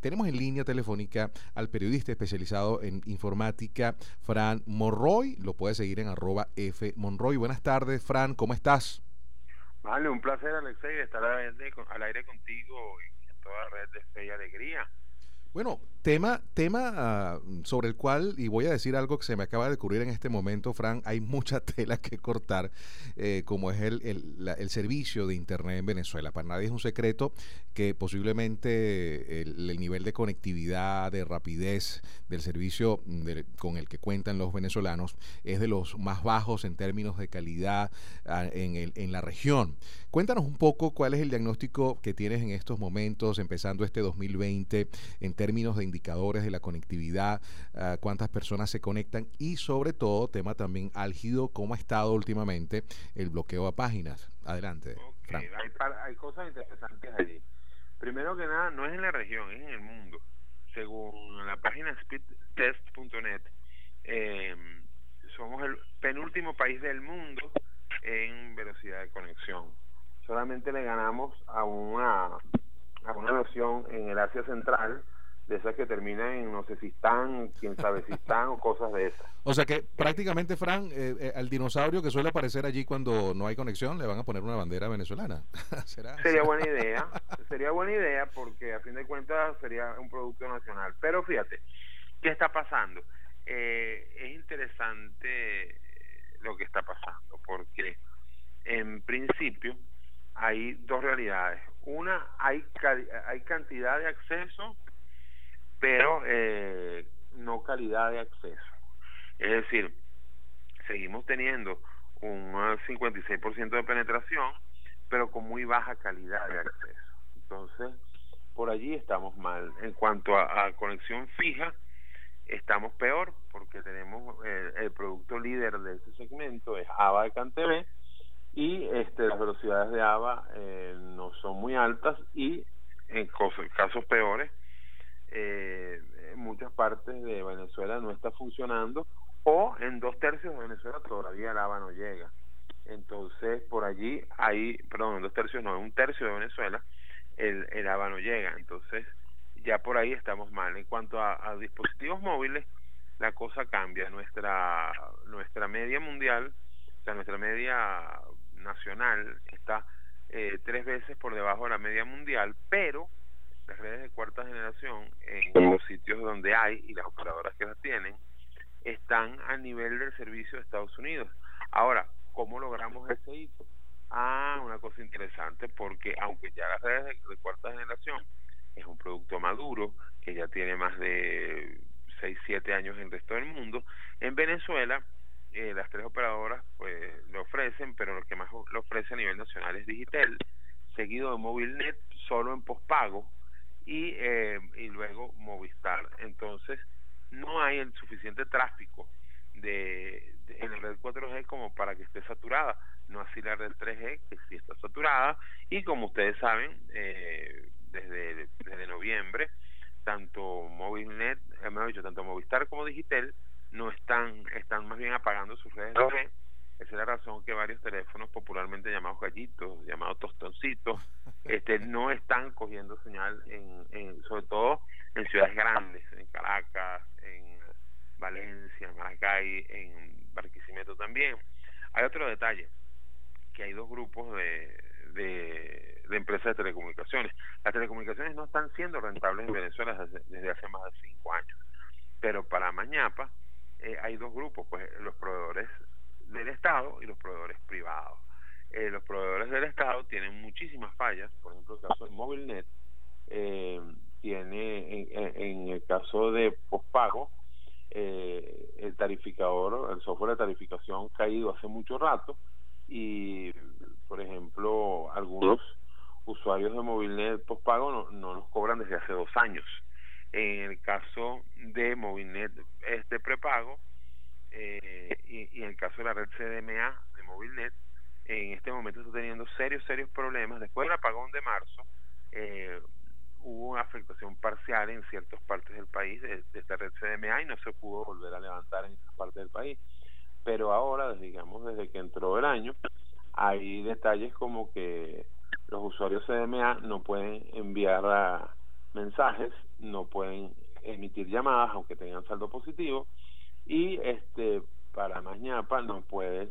tenemos en línea telefónica al periodista especializado en informática, Fran Monroy. Lo puede seguir en arroba F. Buenas tardes, Fran, ¿cómo estás? Vale, un placer, Alexei, estar al aire contigo en toda la red de Fe y Alegría. Bueno, tema, tema ah, sobre el cual, y voy a decir algo que se me acaba de ocurrir en este momento, Fran, hay mucha tela que cortar, eh, como es el, el, servicio de Internet en Venezuela. Para nadie es un secreto que posiblemente el, nivel de conectividad, de rapidez del servicio con el que cuentan los venezolanos es de los más bajos en términos de calidad ah, el, en la región. Cuéntanos un poco cuál es el diagnóstico que tienes en estos momentos, empezando este 2020, en términos de indicadores de la conectividad, ah, cuántas personas se conectan y sobre todo, tema también álgido, cómo ha estado últimamente el bloqueo a páginas. Adelante. Hay, hay, cosas interesantes allí. Primero que nada, no es en la región, es en el mundo. Según la página speedtest.net, eh, somos el penúltimo país del mundo en velocidad de conexión. Solamente le ganamos a una, a una nación en el Asia Central de esas que terminan en no sé si están, quién sabe si están o cosas de esas. O sea que prácticamente, Fran, eh, eh, al dinosaurio que suele aparecer allí cuando no hay conexión, le van a poner una bandera venezolana. Sería buena idea, sería buena idea porque a fin de cuentas sería un producto nacional. Pero fíjate, ¿qué está pasando? Eh, es interesante lo que está pasando porque en principio hay dos realidades. Una, hay, hay cantidad de acceso pero eh, no calidad de acceso. Es decir, seguimos teniendo un 56% de penetración, pero con muy baja calidad de acceso. Entonces, por allí estamos mal. En cuanto a, conexión fija, estamos peor porque tenemos eh, el producto líder de ese segmento es AVA de y este, las velocidades de AVA eh, no son muy altas y en casos peores eh, en muchas partes de Venezuela no está funcionando o en dos tercios de Venezuela todavía el ABA no llega. Entonces, por allí hay, perdón, en dos tercios no, en un tercio de Venezuela el, el ABA no llega. Entonces, ya por ahí estamos mal. En cuanto a, dispositivos móviles, la cosa cambia. Nuestra, nuestra media mundial, o sea, nuestra media nacional está eh, tres veces por debajo de la media mundial, pero las redes de cuarta generación en los sitios donde hay y las operadoras que las tienen están a nivel del servicio de Estados Unidos. Ahora, ¿cómo logramos ese hito? Ah, una cosa interesante, porque aunque ya las redes de, cuarta generación es un producto maduro, que ya tiene más de 6, 7 años en el resto del mundo, en Venezuela eh, las tres operadoras pues lo ofrecen, pero lo que más lo ofrece a nivel nacional es Digitel, seguido de Movilnet, solo en pospago, y, eh, y luego Movistar. Entonces, no hay el suficiente tráfico de, en la red 4G como para que esté saturada. No así la red 3G, que sí está saturada. Y como ustedes saben, eh, desde, desde noviembre, tanto Movilnet, eh, mejor dicho, tanto Movistar como Digitel no están, están más bien apagando sus redes 3G esa es la razón que varios teléfonos popularmente llamados gallitos, llamados tostoncitos, este, no están cogiendo señal, en, sobre todo en ciudades grandes, en Caracas, en Valencia, en Maracay, en Barquisimeto también. Hay otro detalle, que hay dos grupos de, de, empresas de telecomunicaciones. Las telecomunicaciones no están siendo rentables en Venezuela desde, hace más de cinco años, pero para Mañapa eh, hay dos grupos, pues los proveedores del Estado y los proveedores privados. Eh, los proveedores del Estado tienen muchísimas fallas, por ejemplo, el caso de MobileNet eh, tiene, en, el caso de pospago, eh, el tarificador, el software de tarificación caído hace mucho rato y, por ejemplo, algunos usuarios de MobileNet pospago no, no nos cobran desde hace dos años. En el caso de MobileNet este prepago, eh, y, en el caso de la red CDMA de Movilnet, en este momento está teniendo serios, serios problemas. Después del apagón de marzo, eh, hubo una afectación parcial en ciertas partes del país de, esta red CDMA y no se pudo volver a levantar en esas partes del país. Pero ahora, digamos, desde que entró el año, hay detalles como que los usuarios CDMA no pueden enviar a, mensajes, no pueden emitir llamadas aunque tengan saldo positivo y este para más ñapa no puedes,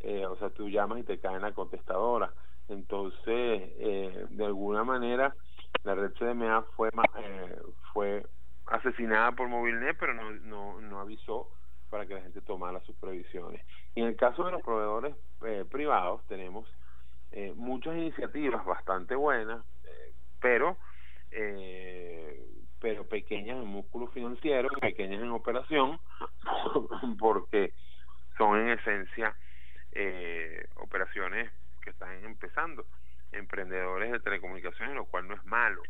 eh, o sea, tú llamas y te cae en la contestadora. Entonces, eh, de alguna manera, la red CDMA fue eh, fue asesinada por Movilnet, pero no, no, no avisó para que la gente tomara sus previsiones. Y en el caso de los proveedores eh, privados, tenemos eh, muchas iniciativas bastante buenas, eh, pero eh, pero pequeñas en músculo financiero, pequeñas en operación, porque son en esencia eh, operaciones que están empezando, emprendedores de telecomunicaciones, lo cual no es malo,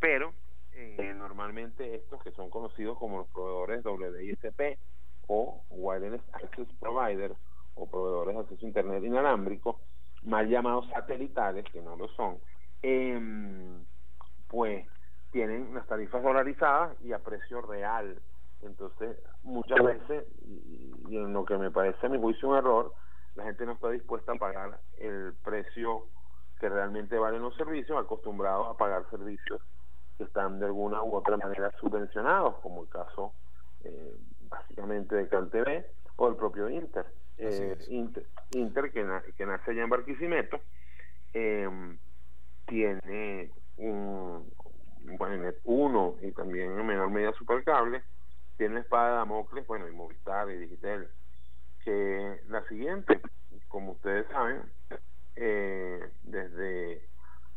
pero eh, normalmente estos que son conocidos como los proveedores WISP o Wireless Access Provider o proveedores de acceso a Internet inalámbrico, mal llamados satelitales, que no lo son, eh, pues tienen las tarifas dolarizadas y a precio real. Entonces, muchas veces, y en lo que me parece a mi juicio un error, la gente no está dispuesta a pagar el precio que realmente valen los servicios, acostumbrados a pagar servicios que están de alguna u otra manera subvencionados, como el caso eh, básicamente de CanTV o el propio Inter. Eh, Inter, Inter, que, na, que nace allá en Barquisimeto, eh, tiene un, bueno, Net 1 y también en menor medida Supercable, tiene espada de Damocles, bueno, y Movistar y Digital, que la siguiente, como ustedes saben, eh, desde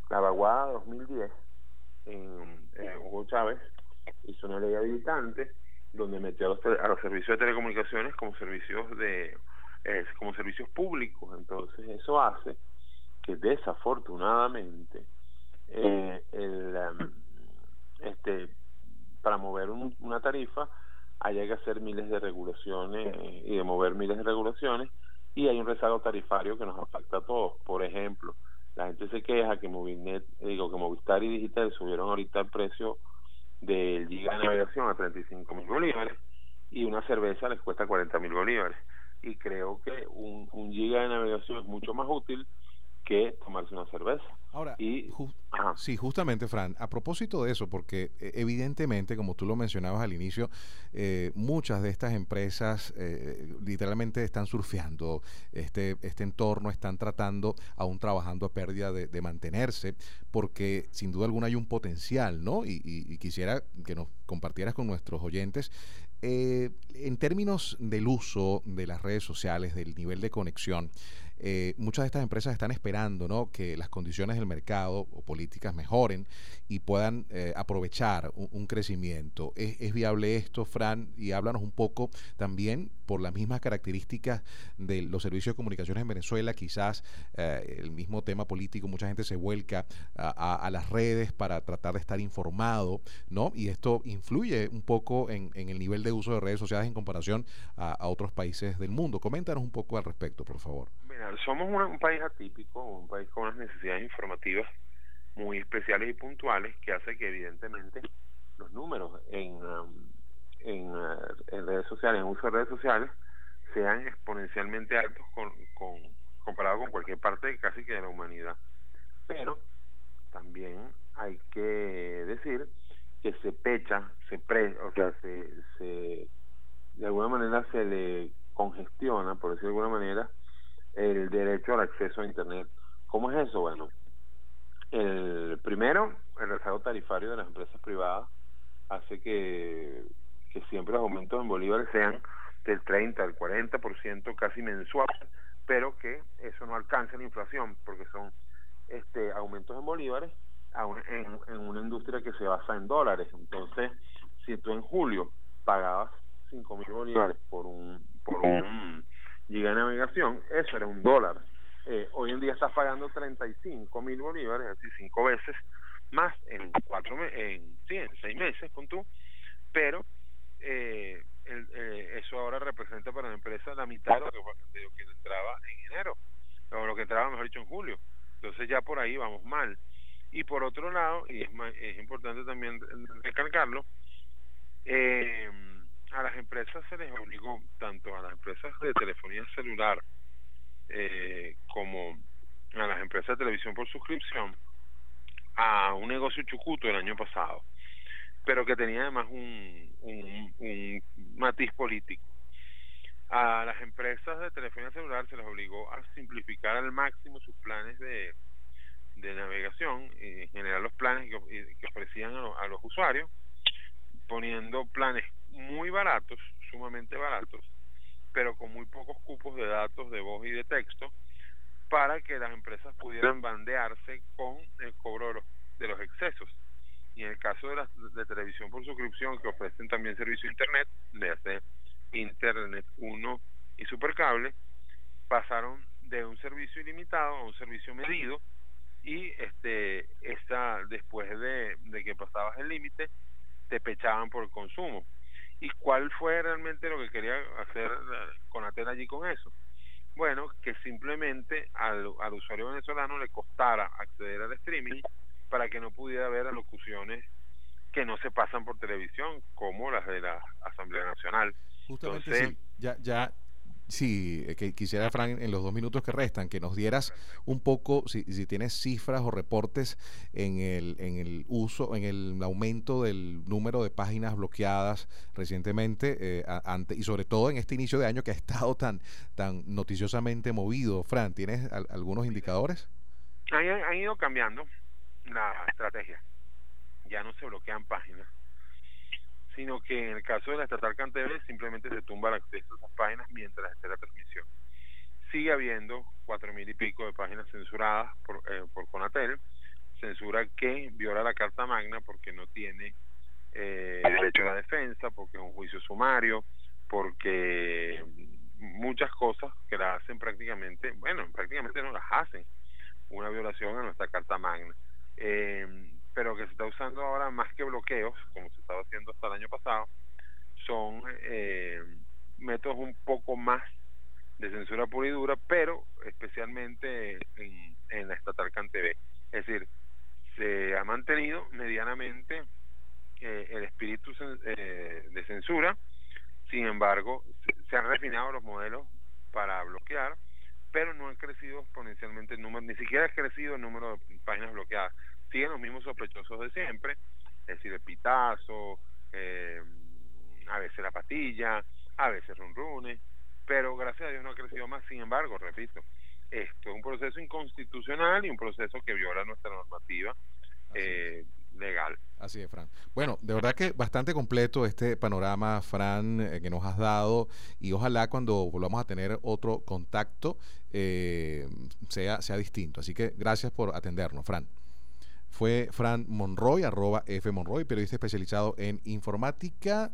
la vaguada 2010, en, en Hugo Chávez hizo una ley habilitante donde metió a los, a los servicios de telecomunicaciones como servicios de eh, como servicios públicos. Entonces eso hace que desafortunadamente eh, el um, este para mover un, una tarifa haya que hacer miles de regulaciones y de mover miles de regulaciones y hay un rezago tarifario que nos afecta a todos. Por ejemplo, la gente se queja que Movilnet, digo que Movistar y Digital subieron ahorita el precio del giga de navegación a 35 mil bolívares y una cerveza les cuesta 40 mil bolívares. Y creo que un, un giga de navegación es mucho más útil que tomarse una cerveza. Ahora, y, ju sí, justamente, Fran, a propósito de eso, porque eh, evidentemente, como tú lo mencionabas al inicio, eh, muchas de estas empresas eh, literalmente están surfeando este, este entorno, están tratando, aún trabajando a pérdida de, de mantenerse, porque sin duda alguna hay un potencial, ¿no? Y, y, y quisiera que nos compartieras con nuestros oyentes eh, en términos del uso de las redes sociales, del nivel de conexión, eh, muchas de estas empresas están esperando ¿no? que las condiciones del mercado o políticas mejoren y puedan eh, aprovechar un, crecimiento. ¿Es, ¿Es, viable esto, Fran? Y háblanos un poco también por las mismas características de los servicios de comunicaciones en Venezuela, quizás eh, el mismo tema político, mucha gente se vuelca a, las redes para tratar de estar informado, ¿no? Y esto influye un poco en, en el nivel de uso de redes sociales en comparación a otros países del mundo. Coméntanos un poco al respecto, por favor. Somos un país atípico, un país con unas necesidades informativas muy especiales y puntuales que hace que evidentemente los números en, um, en, uh, en, redes sociales, en uso de redes sociales, sean exponencialmente altos con, con, comparado con cualquier parte casi que de la humanidad. Pero también hay que decir que se pecha, se pre, o sea, se, se de alguna manera se le congestiona, por decir de alguna manera, el derecho al acceso a Internet. ¿Cómo es eso? Bueno, el primero, el rezago tarifario de las empresas privadas hace que, que siempre los aumentos en bolívares sean del 30 al 40% casi mensual, pero que eso no alcance la inflación, porque son este aumentos en bolívares a un, en, en una industria que se basa en dólares. Entonces, si tú en julio pagabas 5 mil bolívares por un, por un giga de navegación, eso era un dólar. Eh, hoy en día estás pagando 35 mil bolívares, es decir, cinco veces más en cuatro en, sí, seis meses con tú, pero eh, el, eh, eso ahora representa para la empresa la mitad de lo, que, de que entraba en enero, o lo que entraba, mejor dicho, en julio. Entonces ya por ahí vamos mal. Y por otro lado, y es, es importante también recalcarlo, eh, empresas se les obligó, tanto a las empresas de telefonía celular eh, como a las empresas de televisión por suscripción, a un negocio chucuto el año pasado. pero que tenía además un, un, matiz político. A las empresas de telefonía celular se les obligó a simplificar al máximo sus planes de, de navegación, y en general los planes que, que ofrecían a los usuarios, poniendo planes muy baratos, sumamente baratos, pero con muy pocos cupos de datos de voz y de texto, para que las empresas pudieran bandearse con el cobro de los, excesos. Y en el caso de las de televisión por suscripción, que ofrecen también servicio de Internet, de hacer Internet 1 y Supercable, pasaron de un servicio ilimitado a un servicio medido y este esta después de, de que pasabas el límite te pechaban por el consumo y cuál fue realmente lo que quería hacer con Atel allí con eso bueno, que simplemente al, al usuario venezolano le costara acceder al streaming para que no pudiera ver alocuciones que no se pasan por televisión, como las de la Asamblea Nacional. Justamente sí, ya, ya Sí, eh, que quisiera, Frank, en los dos minutos que restan, que nos dieras un poco, si, si tienes cifras o reportes en el, en el uso, en el aumento del número de páginas bloqueadas recientemente, eh, y sobre todo en este inicio de año que ha estado tan, tan noticiosamente movido. Fran, ¿tienes algunos indicadores? Han, han ido cambiando la estrategia. Ya no se bloquean páginas sino que en el caso de la estatal Cantebel simplemente se tumba el acceso a esas páginas mientras esté la transmisión. Sigue habiendo cuatro mil y pico de páginas censuradas por, eh, por Conatel, censura que viola la Carta Magna porque no tiene eh, derecho a la defensa, porque es un juicio sumario, porque muchas cosas que la hacen prácticamente, bueno, prácticamente no las hacen, una violación a nuestra Carta Magna. Eh, pero que se está usando ahora más que bloqueos, como se estaba haciendo hasta el año pasado, son eh, métodos un poco más de censura pura y dura, pero especialmente en, en la estatal CanTV. Es decir, se ha mantenido medianamente eh, el espíritu eh, de censura, sin embargo, se, han refinado los modelos para bloquear, pero no ha crecido exponencialmente el número, ni siquiera ha crecido el número de páginas bloqueadas siguen los mismos sospechosos de siempre, es decir, el pitazo, eh, a veces la patilla, a veces runrunes, pero gracias a Dios no ha crecido más. Sin embargo, repito, esto es un proceso inconstitucional y un proceso que viola nuestra normativa eh, legal. Así es, Fran. Bueno, de verdad que bastante completo este panorama, Fran, eh, que nos has dado y ojalá cuando volvamos a tener otro contacto sea, sea distinto. Así que gracias por atendernos, Fran fue Fran Monroy, arroba F Monroy, periodista especializado en informática.